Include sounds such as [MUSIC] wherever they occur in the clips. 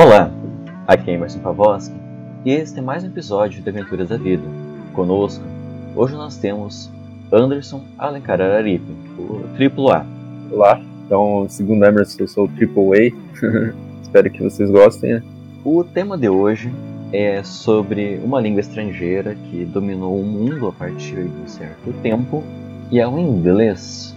Olá, aqui é Emerson Pavoski e este é mais um episódio de Aventuras da Vida. Conosco, hoje nós temos Anderson Alencar Araripe, o Triplo A. Olá, então, segundo Emerson, eu sou o Triple A. [LAUGHS] Espero que vocês gostem. Né? O tema de hoje é sobre uma língua estrangeira que dominou o mundo a partir de um certo tempo e é o inglês.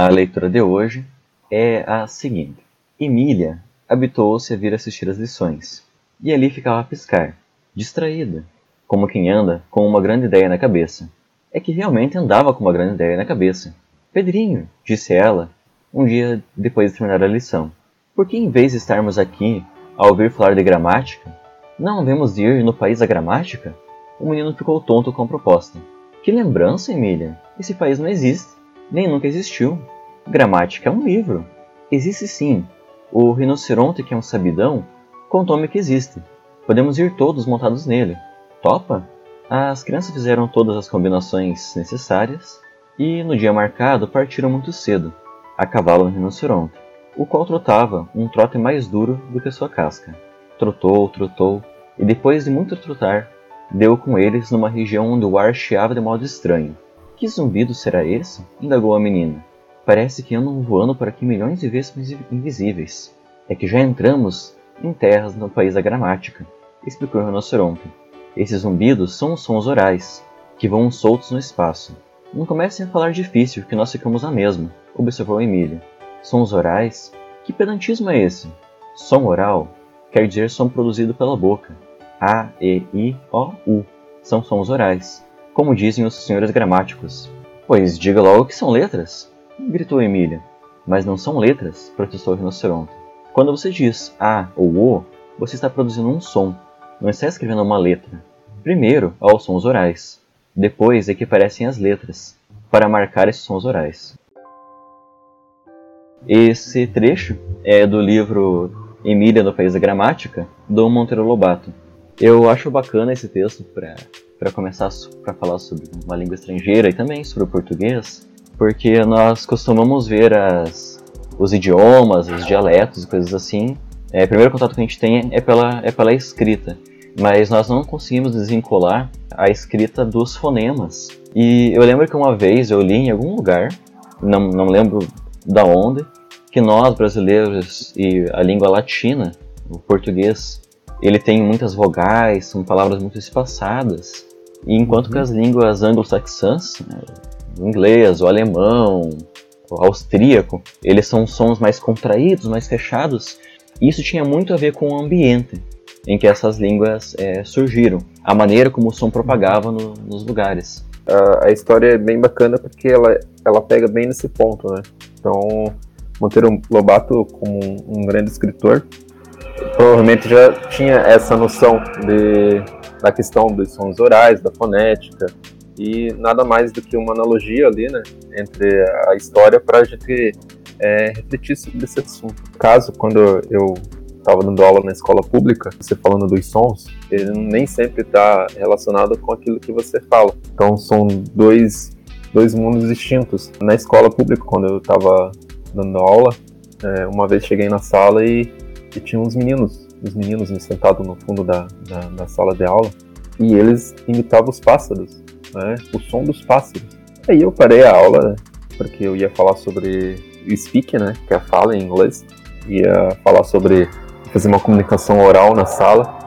A leitura de hoje é a seguinte: Emília habituou-se a vir assistir às lições, e ali ficava a piscar, distraída, como quem anda com uma grande ideia na cabeça. É que realmente andava com uma grande ideia na cabeça. Pedrinho, disse ela, um dia depois de terminar a lição, por que em vez de estarmos aqui a ouvir falar de gramática, não devemos ir no país da gramática? O menino ficou tonto com a proposta. Que lembrança, Emília! Esse país não existe nem nunca existiu. Gramática é um livro. Existe sim. O rinoceronte, que é um sabidão, contou-me que existe. Podemos ir todos montados nele. Topa? As crianças fizeram todas as combinações necessárias e, no dia marcado, partiram muito cedo, a cavalo no rinoceronte, o qual trotava um trote mais duro do que sua casca. Trotou, trotou, e depois de muito trotar, deu com eles numa região onde o ar chiava de modo estranho. Que zumbido será esse? indagou a menina. Parece que andam voando por aqui milhões de vespas invisíveis. É que já entramos em terras no país da gramática, explicou o rinoceronte. Esses zumbidos são os sons orais, que voam soltos no espaço. Não comecem a falar difícil, que nós ficamos a mesma, observou Emília. Sons orais? Que pedantismo é esse? Som oral quer dizer som produzido pela boca. A, E, I, O, U são sons orais como dizem os senhores gramáticos. Pois diga logo que são letras, gritou Emília. Mas não são letras, protestou o rinoceronte. Quando você diz A ou O, você está produzindo um som, não está escrevendo uma letra. Primeiro há os sons orais, depois é que aparecem as letras, para marcar esses sons orais. Esse trecho é do livro Emília no País da Gramática, do Monteiro Lobato. Eu acho bacana esse texto para para começar para falar sobre uma língua estrangeira e também sobre o português, porque nós costumamos ver as, os idiomas, os dialetos e coisas assim. É, o primeiro contato que a gente tem é pela, é pela escrita, mas nós não conseguimos desvincular a escrita dos fonemas. E eu lembro que uma vez eu li em algum lugar, não, não lembro da onde, que nós brasileiros e a língua latina, o português, ele tem muitas vogais, são palavras muito espaçadas. E enquanto uhum. que as línguas anglo-saxãs, né, o inglês, o alemão, o austríaco, eles são sons mais contraídos, mais fechados. E isso tinha muito a ver com o ambiente em que essas línguas é, surgiram, a maneira como o som propagava no, nos lugares. A, a, história é bem bacana porque ela, ela pega bem nesse ponto, né? Então, Monteiro Lobato, como um, um grande escritor, provavelmente já tinha essa noção de, da questão dos sons orais, da fonética, e nada mais do que uma analogia ali, né, entre a história para a gente é, refletir sobre esse assunto. Caso, quando eu estava dando aula na escola pública, você falando dos sons, ele nem sempre está relacionado com aquilo que você fala. Então, são dois, dois mundos distintos. Na escola pública, quando eu estava dando aula, é, uma vez cheguei na sala e e tinha uns meninos, os meninos sentados no fundo da, da, da, sala de aula, e eles imitavam os pássaros, né? o som dos pássaros. Aí eu parei a aula, porque eu ia falar sobre speak, né? que é a fala em inglês, ia falar sobre fazer uma comunicação oral na sala.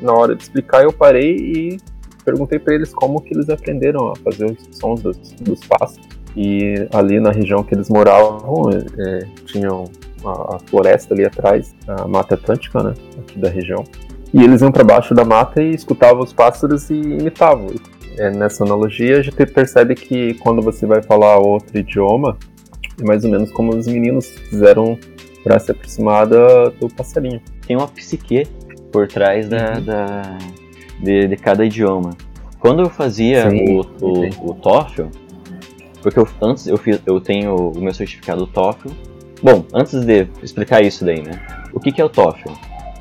Na hora de explicar, eu parei e perguntei para eles como que eles aprenderam a fazer os sons dos, dos pássaros. E ali na região que eles moravam, é, tinham a, a, floresta ali atrás, a Mata Atlântica, né, aqui da região. E eles iam para baixo da mata e escutavam os pássaros e imitavam. É, nessa analogia, a gente percebe que quando você vai falar outro idioma, é mais ou menos como os meninos fizeram para se aproximar do passarinho. Tem uma psique por trás da, uhum. da de, de, cada idioma. Quando eu fazia sim, o, o, o TOEFL, porque eu, antes eu, fiz, eu tenho o meu certificado TOEFL Bom, antes de explicar isso daí, né? O que, que é o TOEFL?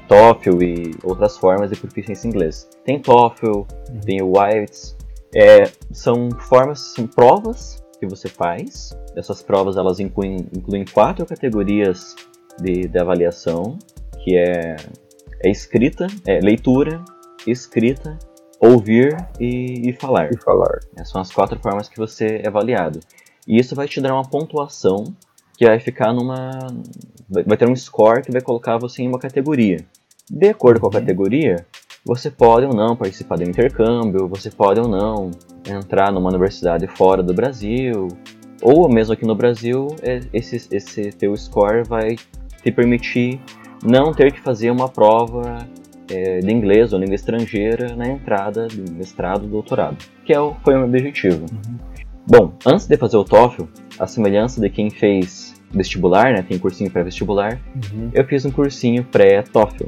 TOEFL e outras formas de proficiência em inglês. Tem TOEFL, uhum. tem o IELTS, É, são formas, são provas que você faz. Essas provas elas incluem, incluem quatro categorias de, de avaliação, que é, é escrita, é leitura, escrita, ouvir e, e falar. E falar. Essas são as quatro formas que você é avaliado. E isso vai te dar uma pontuação que vai ficar numa. Vai ter um score que vai colocar você em uma categoria. De acordo com a uhum. categoria, você pode ou não participar do intercâmbio, você pode ou não entrar numa universidade fora do Brasil, ou mesmo aqui no Brasil, é, esse, esse teu score vai te permitir não ter que fazer uma prova é, de inglês ou língua estrangeira na entrada do mestrado ou doutorado, que é o, foi o meu objetivo. Uhum. Bom, antes de fazer o TOEFL, a semelhança de quem fez vestibular, né, tem cursinho pré-vestibular, uhum. eu fiz um cursinho pré-TOEFL.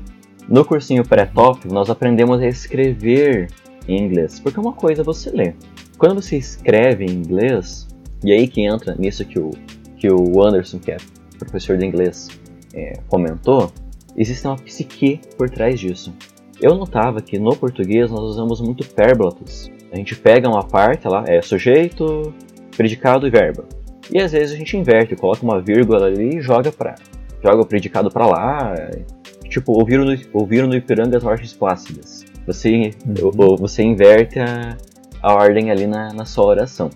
No cursinho pré-TOEFL, nós aprendemos a escrever em inglês, porque uma coisa é você lê. Quando você escreve em inglês, e aí que entra nisso que o, que o Anderson, que é professor de inglês, é, comentou, existe uma psique por trás disso. Eu notava que no português nós usamos muito pérbolatos. A gente pega uma parte lá, é sujeito, predicado e verbo. E às vezes a gente inverte, coloca uma vírgula ali e joga para joga o predicado para lá, tipo, ouviram no, ouviram no Ipiranga as margens plácidas. Você, uhum. você inverte a, a ordem ali na, na sua oração.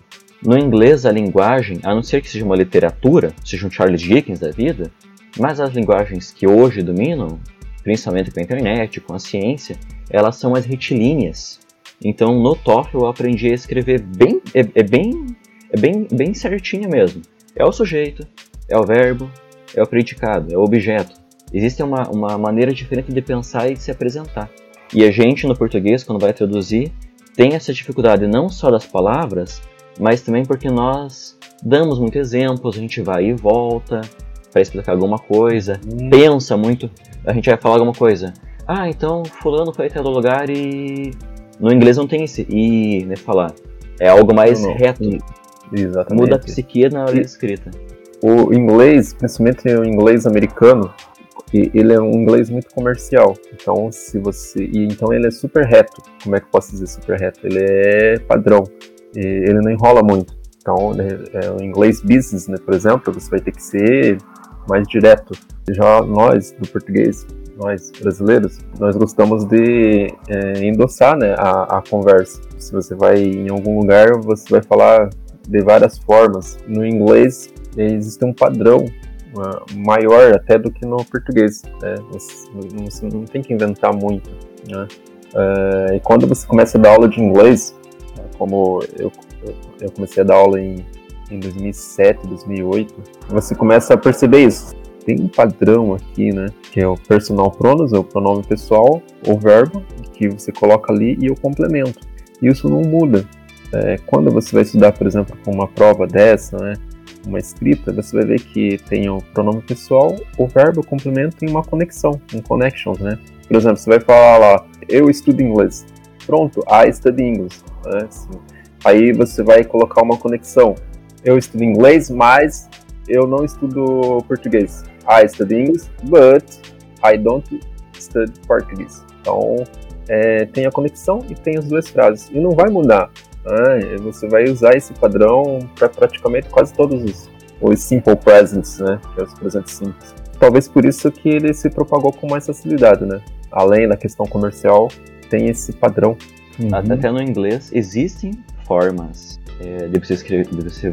No inglês, a linguagem, a não ser que seja uma literatura, seja um Charles Dickens da vida, mas as linguagens que hoje dominam, principalmente com a internet, com a ciência, elas são as retilíneas. Então, no TOEFL eu aprendi a escrever bem, é, é bem, é bem, bem certinho mesmo. É o sujeito, é o verbo, é o predicado, é o objeto. Existe uma, uma maneira diferente de pensar e de se apresentar. E a gente, no português, quando vai traduzir, tem essa dificuldade não só das palavras, mas também porque nós damos muitos exemplos, a gente vai e volta, para explicar alguma coisa, hum. pensa muito. A gente vai falar alguma coisa. Ah, então fulano foi até o lugar e no inglês não tem esse e, né, falar. É algo mais não, não. reto. Exatamente. Muda a psique na hora de escrita. O inglês, principalmente o inglês americano, ele é um inglês muito comercial. Então, se você, e então ele é super reto. Como é que eu posso dizer super reto? Ele é padrão. ele não enrola muito. Então, é, é, o inglês business, né, por exemplo, você vai ter que ser mais direto. Já nós, do português, nós brasileiros, nós gostamos de é, endossar né, a, a conversa. Se você vai em algum lugar, você vai falar de várias formas. No inglês, existe um padrão maior até do que no português. Né? Você, não tem que inventar muito. Né? Uh, e quando você começa a dar aula de inglês, como eu, eu comecei a dar aula em em 2007, 2008, você começa a perceber isso. Tem um padrão aqui, né? Que é o personal pronouns, é o pronome pessoal, o verbo, que você coloca ali e o complemento. Isso não muda. É, quando você vai estudar, por exemplo, com uma prova dessa, né? Uma escrita, você vai ver que tem o pronome pessoal, o verbo, o complemento e uma conexão, um connections, né? Por exemplo, você vai falar lá, eu estudo inglês. Pronto, I study English. Né? Aí você vai colocar uma conexão eu estudo inglês, mas eu não estudo português. I study English, but I don't study português. Então, é, tem a conexão e tem as duas frases. E não vai mudar. Né? Você vai usar esse padrão para praticamente quase todos os, os simple presents, né? Que é os presentes simples. Talvez por isso que ele se propagou com mais facilidade, né? Além da questão comercial, tem esse padrão. Uhum. Até no inglês existem formas é, de, você escrever, de você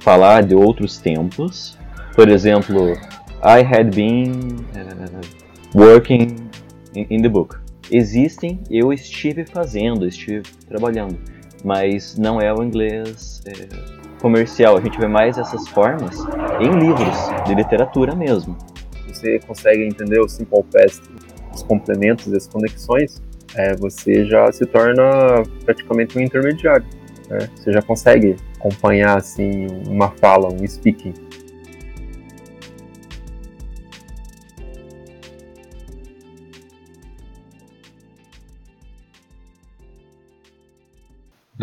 falar de outros tempos. Por exemplo, I had been uh, working in, in, the book. Existem, eu estive fazendo, estive trabalhando, mas não é o inglês é, comercial. A gente vê mais essas formas em livros de literatura mesmo. Você consegue entender o simple past, os complementos e as conexões, é, você já se torna praticamente um intermediário. Né? Você já consegue acompanhar assim uma fala, um speaking.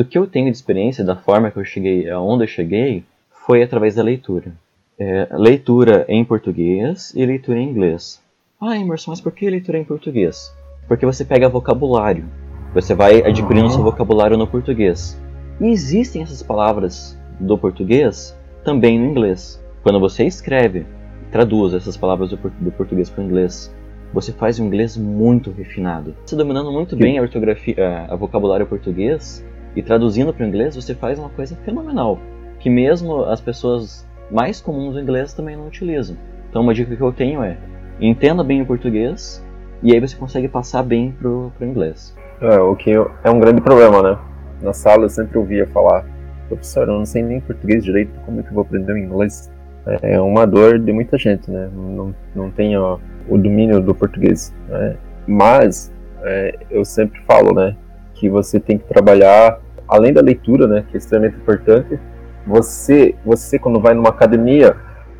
Do que eu tenho de experiência, da forma que eu cheguei, aonde eu cheguei, foi através da leitura. É, leitura em português e leitura em inglês. Ah, Emerson, mas por que leitura em português? Porque você pega vocabulário. Você vai adquirindo uhum. seu vocabulário no português. E existem essas palavras do português também no inglês. Quando você escreve, traduz essas palavras do, do português para o inglês, você faz um inglês muito refinado. Você dominando muito bem a ortografia, a, a vocabulário português e traduzindo para o inglês, você faz uma coisa fenomenal, que mesmo as pessoas mais comuns do inglês também não utilizam. Então uma dica que eu tenho é entenda bem o português e aí você consegue passar bem pro, pro inglês. É, o que é um grande problema, né? Na sala eu sempre ouvia falar, professor, eu não sei nem português direito, como é que eu vou aprender o inglês? É uma dor de muita gente, né? Não, não tem ó, o domínio do português. Né? Mas é, eu sempre falo, né, que você tem que trabalhar além da leitura, né, que é extremamente importante. Você, você quando vai numa academia,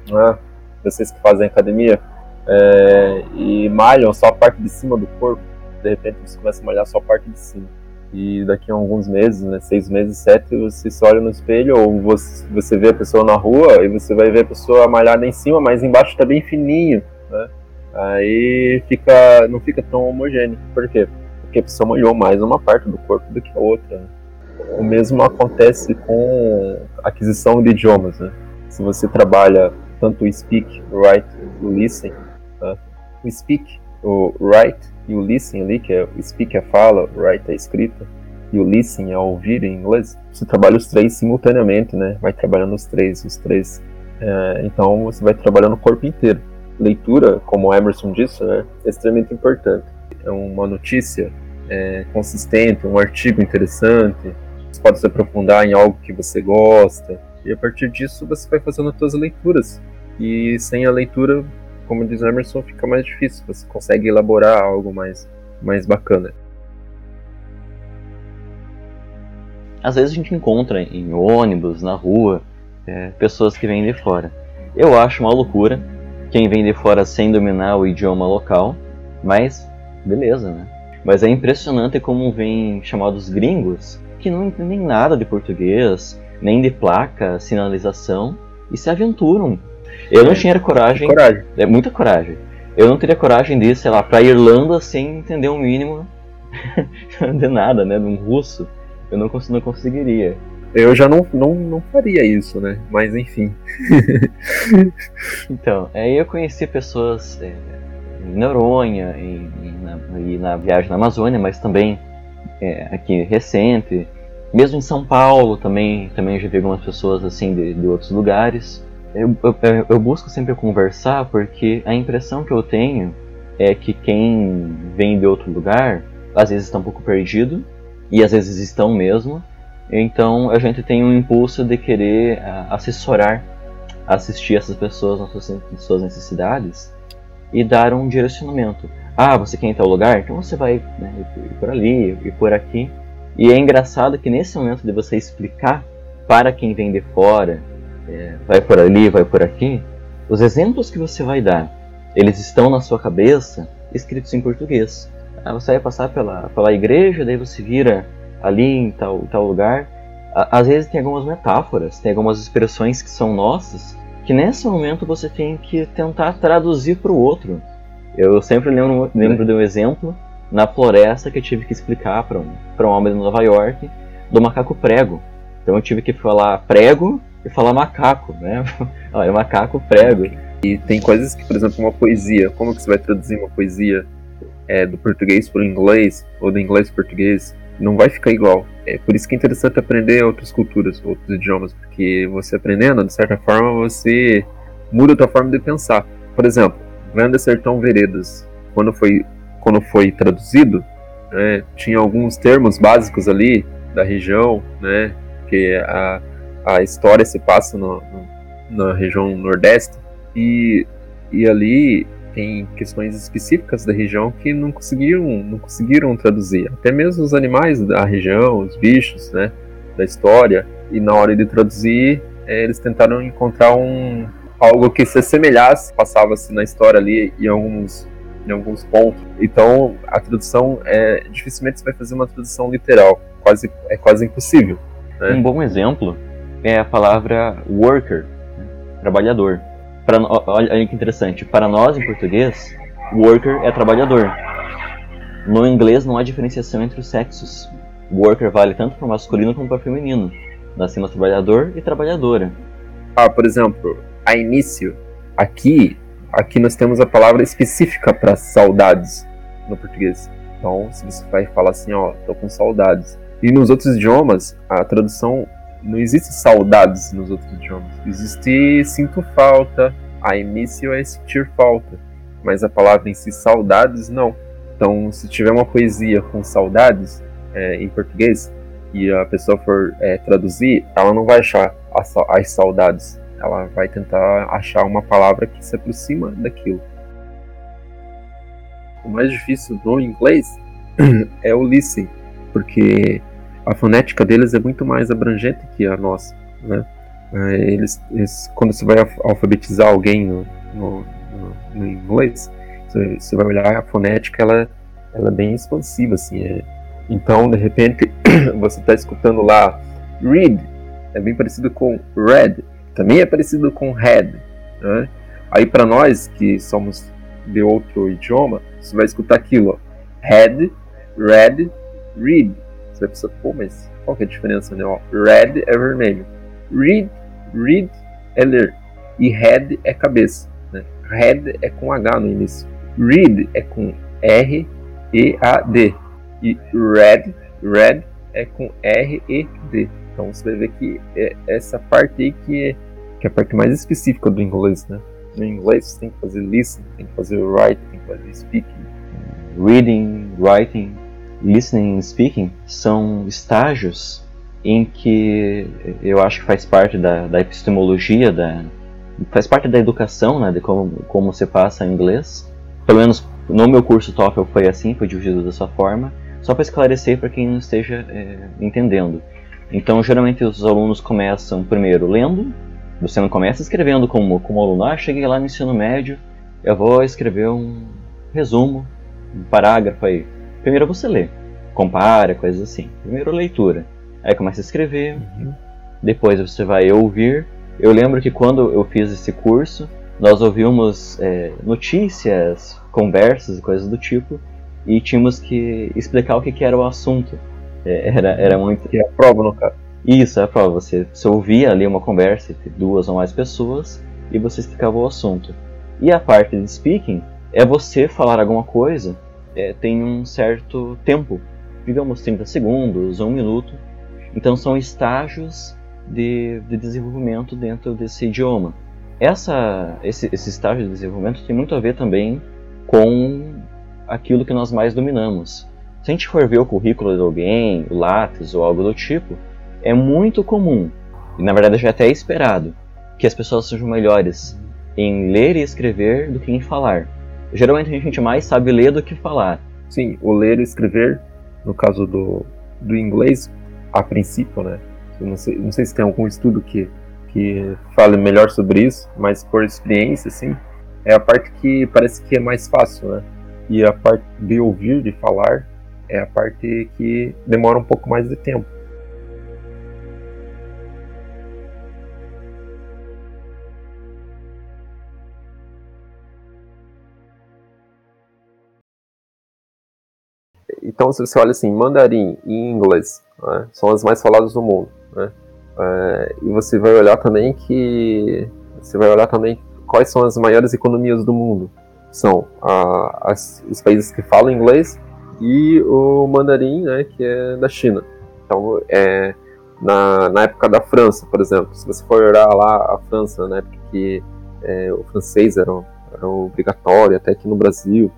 né, vocês que fazem academia é, e malham só a parte de cima do corpo, de repente você começa a malhar só a parte de cima. E daqui a alguns meses, né, seis meses, sete, você se olha no espelho ou você, você vê a pessoa na rua e você vai ver a pessoa malhada em cima, mas embaixo está bem fininho, né? Aí fica, não fica tão homogêneo. Por quê? Porque malhou mais uma parte do corpo do que a outra. Né? O mesmo acontece com aquisição de idiomas. Né? Se você trabalha tanto o speak, o write, o listen, tá? o speak, o write e o listen ali, que é o speak é fala, o write é escrita, e o listen é ouvir em inglês, você trabalha os três simultaneamente, né? Vai trabalhando os três, os três. É, então você vai trabalhando o corpo inteiro. Leitura, como o Emerson disse, né, é extremamente importante. É uma notícia é, consistente, um artigo interessante, você pode se aprofundar em algo que você gosta, e a partir disso você vai fazendo as suas leituras. E sem a leitura, como diz Emerson, fica mais difícil, você consegue elaborar algo mais, mais bacana. Às vezes a gente encontra em ônibus, na rua, é, pessoas que vêm de fora. Eu acho uma loucura quem vem de fora sem dominar o idioma local, mas beleza, né? Mas é impressionante como vem chamados gringos que não entendem nada de português, nem de placa, sinalização, e se aventuram. Eu não é, tinha coragem. coragem. É muita coragem. Eu não teria coragem de ir, sei lá, pra Irlanda sem entender o um mínimo [LAUGHS] de nada, né? De um russo. Eu não, cons não conseguiria. Eu já não, não, não faria isso, né? Mas enfim. [LAUGHS] então, aí eu conheci pessoas é, em Noronha e, e, na, e, na, viagem na Amazônia, mas também é, aqui recente. Mesmo em São Paulo também, também já vi algumas pessoas assim de, de outros lugares. Eu, eu, eu, busco sempre conversar porque a impressão que eu tenho é que quem vem de outro lugar às vezes está um pouco perdido e às vezes estão mesmo. Então a gente tem um impulso de querer uh, assessorar, assistir essas pessoas nas suas necessidades e dar um direcionamento. Ah, você quer ir em tal lugar? Então você vai né, ir por ali e por aqui. E é engraçado que nesse momento de você explicar para quem vem de fora, é, vai por ali, vai por aqui, os exemplos que você vai dar, eles estão na sua cabeça escritos em português. Ah, você vai passar pela, pela igreja, daí você vira ali em tal, tal lugar. Às vezes tem algumas metáforas, tem algumas expressões que são nossas, que nesse momento você tem que tentar traduzir para o outro. Eu sempre lembro, lembro de um exemplo na floresta que eu tive que explicar para um, um homem de Nova York do macaco prego. Então eu tive que falar prego e falar macaco, né? [LAUGHS] Olha, macaco prego. E tem coisas que, por exemplo, uma poesia, como que você vai traduzir uma poesia é, do português para o inglês ou do inglês para o português? Não vai ficar igual. É por isso que é interessante aprender outras culturas, outros idiomas, porque você aprendendo, de certa forma, você muda a sua forma de pensar. Por exemplo, Grande Sertão Veredas, quando foi, quando foi traduzido, né, tinha alguns termos básicos ali da região, né, que a, a história se passa no, no, na região nordeste, e, e ali tem questões específicas da região que não conseguiram, não conseguiram traduzir. Até mesmo os animais da região, os bichos, né, da história. E na hora de traduzir, é, eles tentaram encontrar um algo que se assemelhasse, passava-se na história ali em alguns em alguns pontos. Então, a tradução é dificilmente você vai fazer uma tradução literal, quase é quase impossível. Né? Um bom exemplo é a palavra worker, né? trabalhador. Pra, olha que interessante. Para nós, em português, worker é trabalhador. No inglês não há diferenciação entre os sexos. worker vale tanto para masculino como para feminino. Nós temos trabalhador e trabalhadora. Ah, por exemplo, a início, aqui, aqui nós temos a palavra específica para saudades no português. Então, se você vai falar assim, ó, tô com saudades. E nos outros idiomas, a tradução não existe saudades nos outros idiomas. Existe sinto falta, a início é sentir falta, mas a palavra em si saudades não. Então, se tiver uma poesia com saudades é, em português e a pessoa for é, traduzir, ela não vai achar as, as saudades. Ela vai tentar achar uma palavra que se aproxima daquilo. O mais difícil do inglês [CLEARS THROAT] é o listen, porque a fonética deles é muito mais abrangente que a nossa, né? É, eles, eles quando você vai alfabetizar alguém no, no, no, inglês, você vai olhar a fonética, ela, ela é bem expansiva, assim. É. Então, de repente, [COUGHS] você está escutando lá read, é bem parecido com red, também é parecido com head. Né? Aí, para nós que somos de outro idioma, você vai escutar aquilo: head, red, read. Você vai pensar, pô, mas qual que é a diferença? Né? Ó, red é vermelho, read, read é ler, e head é cabeça. Né? Head é com H no início. Read é com R E A D e red, red é com R E D. Então você vai ver que é essa parte aí que é, que é a parte mais específica do inglês, né? No inglês você tem que fazer listen, tem que fazer write, tem que fazer speaking. Reading, writing, listening e speaking são estágios em que eu acho que faz parte da, da epistemologia, da, faz parte da educação, né, de como, como você passa inglês, pelo menos no meu curso TOEFL foi assim, foi dividido dessa forma, só para esclarecer para quem não esteja é, entendendo. Então, geralmente os alunos começam primeiro lendo, você não começa escrevendo como, como aluno, ah, cheguei lá no ensino médio, eu vou escrever um resumo, um parágrafo aí. Primeiro você lê, compara, coisas assim. Primeiro leitura. Aí começa a escrever, uhum. depois você vai ouvir. Eu lembro que quando eu fiz esse curso, nós ouvimos é, notícias, conversas e coisas do tipo, e tínhamos que explicar o que, que era o assunto. É, era, era muito. E a prova, no caso. Isso, é a prova. Você, você ouvia ali uma conversa entre duas ou mais pessoas e você explicava o assunto. E a parte de speaking é você falar alguma coisa, é, tem um certo tempo, digamos 30 segundos ou um minuto. Então são estágios de, de desenvolvimento dentro desse idioma essa, esse, esse estágio de desenvolvimento tem muito a ver também com aquilo que nós mais dominamos. Se a gente for ver o currículo de alguém, o Lattes ou algo do tipo, é muito comum, e na verdade já é até esperado, que as pessoas sejam melhores em ler e escrever do que em falar. Geralmente a gente mais sabe ler do que falar. Sim, o ler e escrever, no caso do, do inglês, a princípio, né? Eu não sei, não sei se tem algum estudo que que fale melhor sobre isso, mas por experiência, assim, é a parte que parece que é mais fácil, né? E a parte de ouvir, de falar, é a parte que demora um pouco mais de tempo. Então, se você olha assim, mandarim e inglês né, são as mais faladas do mundo. Né? É, e você vai olhar também que você vai olhar também quais são as maiores economias do mundo. São a, as, os países que falam inglês e o mandarim, né, que é da China. Então, é, na, na época da França, por exemplo, se você for olhar lá a França, na época que é, o francês era, era obrigatório, até aqui no Brasil,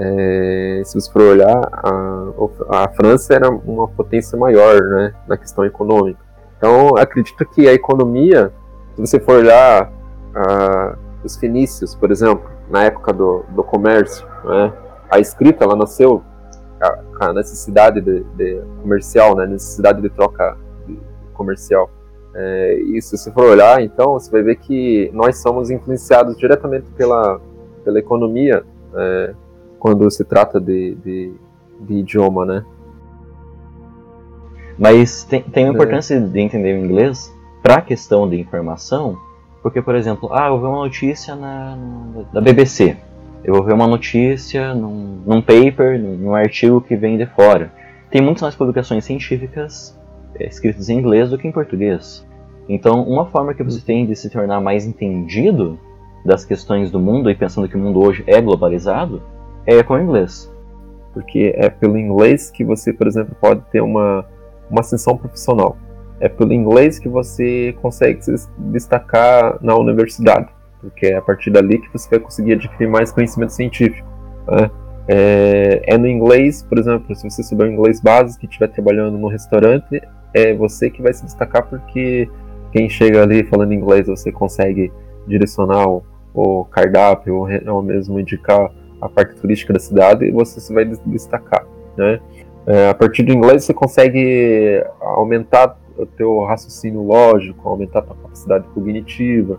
é, se você for olhar, a, a França era uma potência maior né, na questão econômica. Então, acredito que a economia, se você for olhar uh, os fenícios, por exemplo, na época do, do comércio, né, a escrita ela nasceu com a necessidade de, de comercial, né, necessidade de troca comercial. É, e se você for olhar, então, você vai ver que nós somos influenciados diretamente pela, pela economia é, quando se trata de, de, de idioma, né? Mas tem, tem uma é. importância é. de entender o inglês para a questão de informação, porque, por exemplo, ah, eu vou ver uma notícia na, na, da BBC, eu vou ver uma notícia num, num paper, num, num artigo que vem de fora. tem muitas mais publicações científicas é, escritas em inglês do que em português. Então, uma forma que você tem de se tornar mais entendido das questões do mundo e pensando que o mundo hoje é globalizado é com o inglês. Porque é pelo inglês que você, por exemplo, pode ter uma, uma ascensão profissional. É pelo inglês que você consegue se destacar na universidade. Porque é a partir dali que você vai conseguir adquirir mais conhecimento científico. Né? É, é, no inglês, por exemplo, se você souber o inglês básico e estiver trabalhando no restaurante, é você que vai se destacar porque quem chega ali falando inglês você consegue direcionar o, o cardápio ou, ou, mesmo indicar a parte turística da cidade você se vai destacar, né? É, a partir do inglês você consegue aumentar o teu raciocínio lógico, aumentar a tua capacidade cognitiva,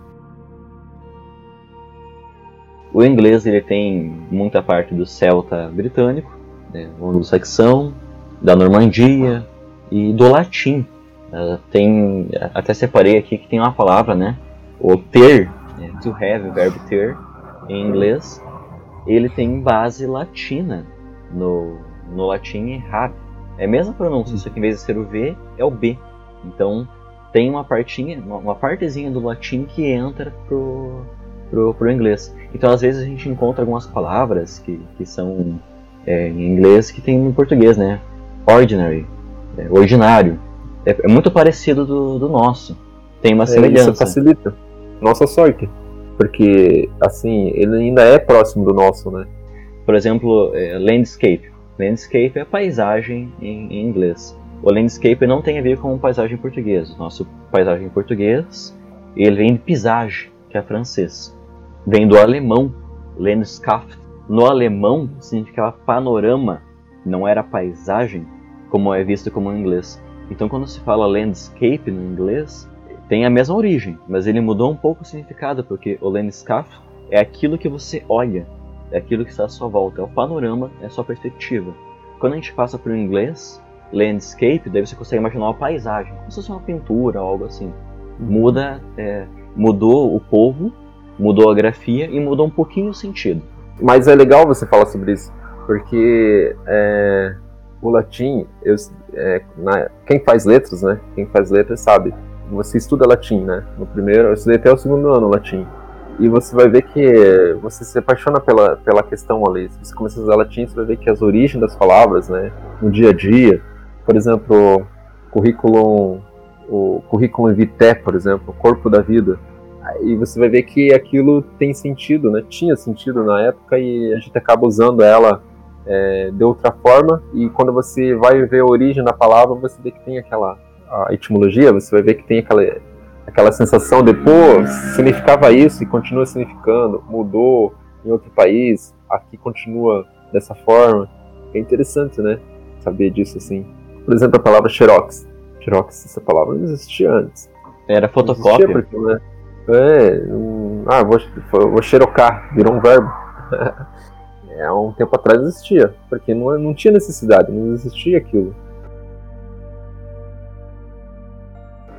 o inglês ele tem muita parte do celta britânico, né, anglo-saxão, da Normandia e do latim. Uh, tem, até separei aqui que tem uma palavra, né? O ter, né, to have, o verbo ter, em inglês, ele tem base latina no, no latim rab. É a mesma pronúncia, só que em vez de ser o V, é o B. Então tem uma partinha, uma partezinha do latim que entra pro, pro, pro inglês. Então, às vezes, a gente encontra algumas palavras que, que são é, em inglês que tem no português, né? Ordinary, é, ordinário. É, é, muito parecido do, do nosso. Tem uma semelhança. É, isso facilita. Nossa sorte. Porque, assim, ele ainda é próximo do nosso, né? Por exemplo, é, landscape. Landscape é paisagem em, inglês. O landscape não tem a ver com paisagem em português. Nosso paisagem em português, ele vem de paisagem, que é francês vem do alemão, Landschaft. No alemão significava panorama, não era paisagem, como é visto como em inglês. Então quando se fala landscape no inglês, tem a mesma origem, mas ele mudou um pouco o significado, porque o landscape é aquilo que você olha, é aquilo que está à sua volta, é o panorama, é a sua perspectiva. Quando a gente passa para o inglês, landscape, daí você consegue imaginar uma paisagem, como se fosse uma pintura algo assim. Muda, é, mudou o povo mudou a grafia e mudou um pouquinho o sentido. Mas é legal você falar sobre isso, porque é, o latim, eu, é, na, quem faz letras, né? Quem faz letras sabe. Você estuda latim, né? No primeiro, eu estudei até o segundo ano latim. E você vai ver que você se apaixona pela, pela questão ali. Se você começa a usar latim, você vai ver que as origens das palavras, né? No dia a dia, por exemplo, currículo, o currículo vitae, por exemplo, corpo da vida e você vai ver que aquilo tem sentido, né? Tinha sentido na época e a gente acaba usando ela é, de outra forma. E quando você vai ver a origem da palavra, você vê que tem aquela a etimologia, você vai ver que tem aquela, aquela sensação de, pô, significava isso e continua significando, mudou em outro país, aqui continua dessa forma. É interessante, né? Saber disso assim. Por exemplo, a palavra xerox. Xerox, essa palavra não existia antes. Era fotocópia. Existia porque, né? É, um, ah, vou, vou xerocar, virou um verbo. [LAUGHS] é, há um tempo atrás existia, porque não, não tinha necessidade, não existia aquilo.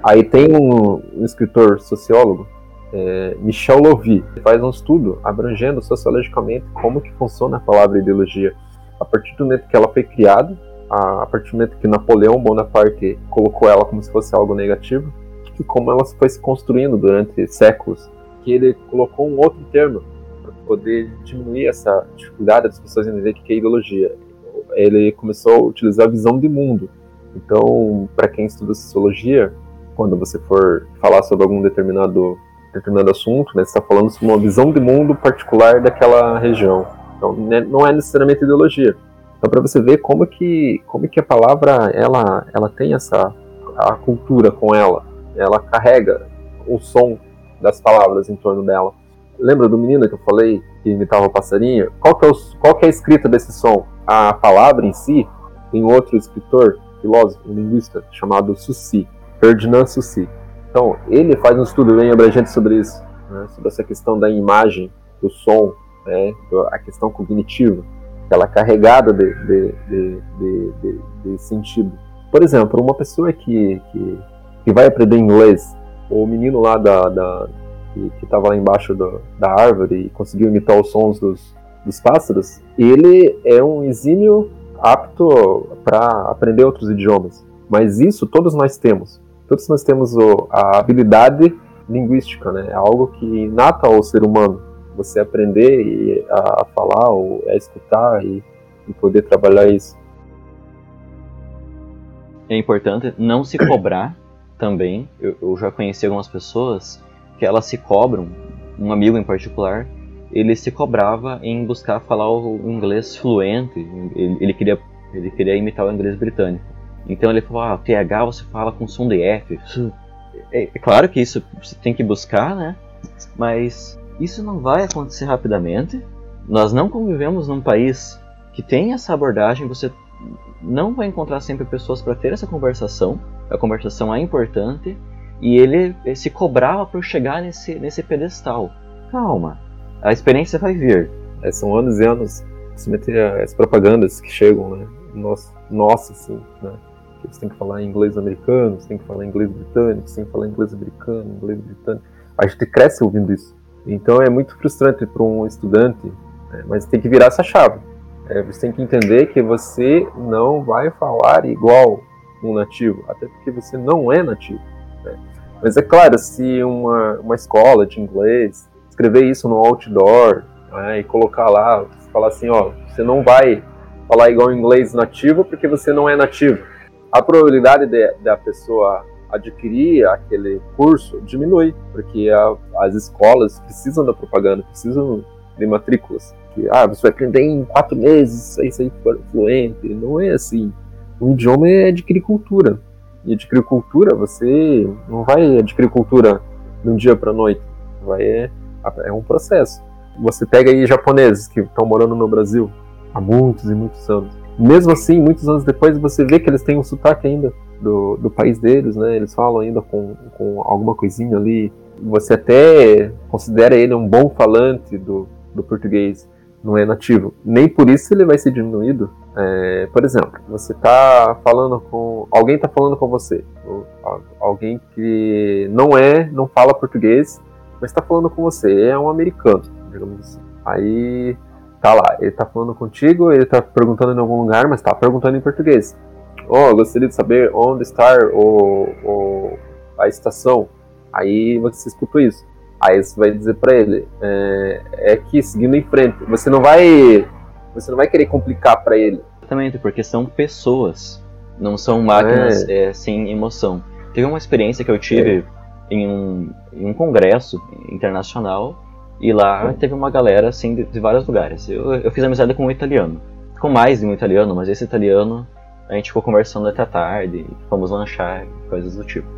Aí tem um, um escritor sociólogo, é, Michel Lovy, que faz um estudo abrangendo sociologicamente como que funciona a palavra ideologia. A partir do momento que ela foi criada, a, a partir do momento que Napoleão Bonaparte colocou ela como se fosse algo negativo, e como ela foi se construindo durante séculos, que ele colocou um outro termo para poder diminuir essa dificuldade das pessoas entender o que é ideologia. Ele começou a utilizar a visão de mundo. Então, para quem estuda sociologia, quando você for falar sobre algum determinado determinado assunto, né, você está falando sobre uma visão de mundo particular daquela região. Então, né, não é necessariamente ideologia. Então, para você ver como que como que a palavra ela ela tem essa a cultura com ela ela carrega o som das palavras em torno dela. Lembra do menino que eu falei que imitava o passarinho? Qual que é, o, qual que é a escrita desse som? A palavra em si tem outro escritor, filósofo, linguista, chamado Sussi, Ferdinand Sussi. Então, ele faz um estudo bem abrangente sobre isso, né, sobre essa questão da imagem, do som, né, a questão cognitiva, aquela carregada de, de, de, de, de sentido. Por exemplo, uma pessoa que, que que vai aprender inglês, o menino lá da, da que estava lá embaixo do, da árvore e conseguiu imitar os sons dos, dos pássaros, ele é um exímio apto para aprender outros idiomas. Mas isso todos nós temos. Todos nós temos o, a habilidade linguística, né? É algo que inata ao ser humano. Você aprender a, a falar ou a escutar e, e poder trabalhar isso. É importante não se cobrar também. Eu, eu já conheci algumas pessoas que elas se cobram, um amigo em particular, ele se cobrava em buscar falar o inglês fluente, ele, ele queria, ele queria imitar o inglês britânico. Então ele falou, ah, TH você fala com som de F. É, é claro que isso você tem que buscar, né? Mas isso não vai acontecer rapidamente. Nós não convivemos num país que tem essa abordagem, você não vai encontrar sempre pessoas para ter essa conversação. A conversação é importante e ele se cobrava por chegar nesse, nesse pedestal. Calma, a experiência vai vir. É, são anos e anos, principalmente as propagandas que chegam, né? Nossa, nossa assim, né? Você tem que falar inglês americano, você tem que falar inglês britânico, você tem que falar inglês americano, inglês britânico. A gente cresce ouvindo isso. Então é muito frustrante para um estudante, né? mas tem que virar essa chave. É, você tem que entender que você não vai falar igual um nativo, até porque você não é nativo. Né? Mas é claro, se uma, uma escola de inglês escrever isso no outdoor né, e colocar lá, falar assim, ó, você não vai falar igual inglês nativo porque você não é nativo. A probabilidade de, de a pessoa adquirir aquele curso diminui, porque a, as escolas precisam da propaganda, precisam de matrículas. Que, ah, você vai aprender em quatro meses, aí sair fluente. Não é assim. O idioma é adquirir cultura. E adquirir cultura, você não vai adquirir cultura de um dia para noite. Vai é, é um processo. Você pega aí japoneses que estão morando no Brasil há muitos e muitos anos. Mesmo assim, muitos anos depois, você vê que eles têm um sotaque ainda do, do país deles, né? Eles falam ainda com, com alguma coisinha ali. Você até considera ele um bom falante do, do português, não é nativo. Nem por isso ele vai ser diminuído é, por exemplo, você está falando com. Alguém está falando com você. alguém que não é, não fala português, mas está falando com você. É um americano, digamos assim. Aí tá lá, ele está falando contigo, ele está perguntando em algum lugar, mas está perguntando em português. Oh, gostaria de saber onde está o, o, a estação. Aí você escuta isso. Aí você vai dizer para ele, é, é aqui, seguindo em frente. Você não vai você não vai querer complicar para ele. Exatamente, porque são pessoas, não são máquinas é. É, sem emoção. Teve uma experiência que eu tive é. em, um, em um congresso internacional e lá teve uma galera assim de, de vários lugares. Eu, eu fiz amizade com um italiano, com mais de um italiano, mas esse italiano a gente ficou conversando até tarde, fomos lanchar, coisas do tipo.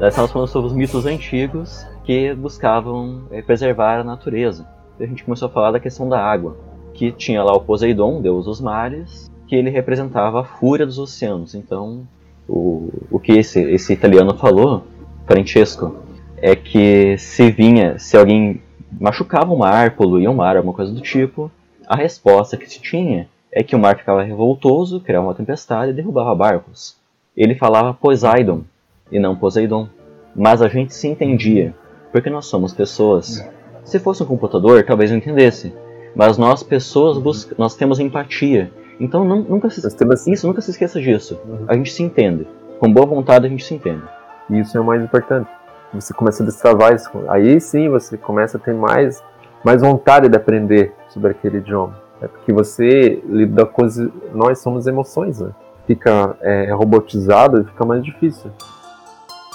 Nós estávamos falando sobre os mitos antigos que buscavam é, preservar a natureza. E a gente começou a falar da questão da água que tinha lá o Poseidon, deus dos mares, que ele representava a fúria dos oceanos. Então, o, o que esse, esse italiano falou, Francesco, é que se vinha, se alguém machucava o mar, poluía o mar, alguma coisa do tipo, a resposta que se tinha é que o mar ficava revoltoso, criava uma tempestade e derrubava barcos. Ele falava Poseidon e não Poseidon. Mas a gente se entendia, porque nós somos pessoas. Se fosse um computador, talvez não entendesse. Mas nós, pessoas, busca, nós temos empatia. Então nunca se, temos... isso, nunca se esqueça disso. Uhum. A gente se entende. Com boa vontade a gente se entende. Isso é o mais importante. Você começa a destravar isso. Aí sim você começa a ter mais, mais vontade de aprender sobre aquele idioma. É porque você lida com as. Nós somos emoções, né? Fica é, robotizado e fica mais difícil.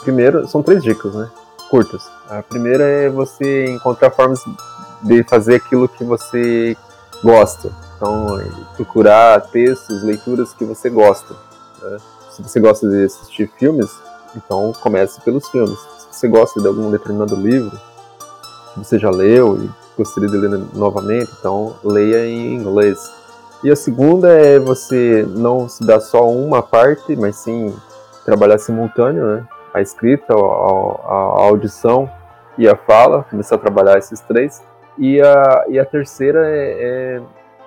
Primeiro, são três dicas, né? Curtas. A primeira é você encontrar formas de fazer aquilo que você gosta. Então, procurar textos, leituras que você gosta. Né? Se você gosta de assistir filmes, então comece pelos filmes. Você gosta de algum determinado livro que você já leu e gostaria de ler novamente, então leia em inglês. E a segunda é você não se dar só uma parte, mas sim trabalhar simultâneo, né? A escrita, a, a audição e a fala, começar a trabalhar esses três. E a, e a terceira é, é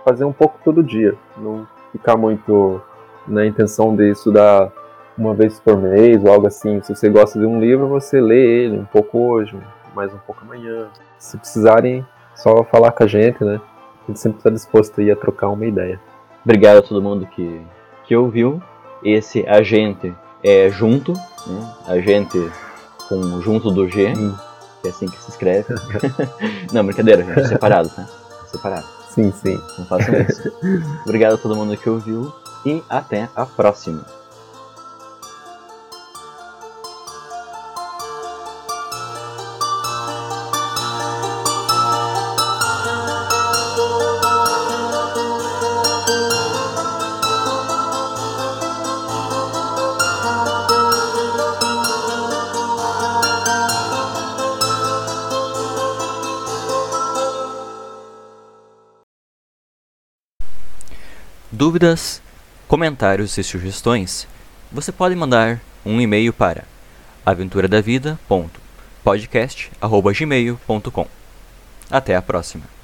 fazer um pouco todo dia, não ficar muito na intenção de estudar uma vez por mês ou algo assim. Se você gosta de um livro, você lê ele um pouco hoje, mais um pouco amanhã. Se precisarem, só falar com a gente, né? A gente sempre está disposto a, a trocar uma ideia. Obrigado a todo mundo que, que ouviu. Esse agente é junto, né? Agente com junto do G, Hum. que é assim que se escreve. [LAUGHS] Não, brincadeira, gente. Separado, tá? Separado. Sim, sim. Não façam isso. [LAUGHS] Obrigado a todo mundo que ouviu e até a próxima. Dúvidas, comentários e sugestões, você pode mandar um e-mail para aventuradavida.podcast@gmail.com. Até a próxima.